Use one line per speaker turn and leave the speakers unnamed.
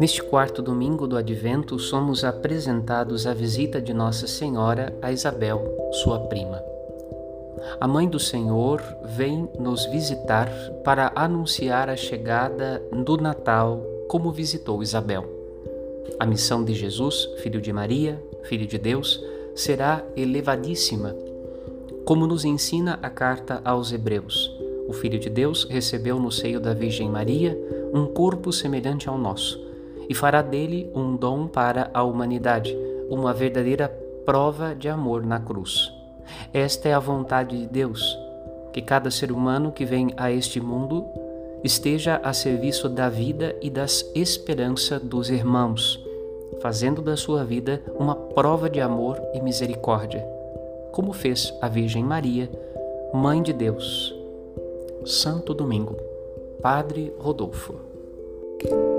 Neste quarto domingo do Advento, somos apresentados à visita de Nossa Senhora a Isabel, sua prima. A Mãe do Senhor vem nos visitar para anunciar a chegada do Natal, como visitou Isabel. A missão de Jesus, filho de Maria, filho de Deus, será elevadíssima, como nos ensina a carta aos Hebreus. O Filho de Deus recebeu no seio da Virgem Maria um corpo semelhante ao nosso e fará dele um dom para a humanidade, uma verdadeira prova de amor na cruz. Esta é a vontade de Deus, que cada ser humano que vem a este mundo esteja a serviço da vida e das esperanças dos irmãos, fazendo da sua vida uma prova de amor e misericórdia, como fez a Virgem Maria, Mãe de Deus. Santo Domingo, Padre Rodolfo.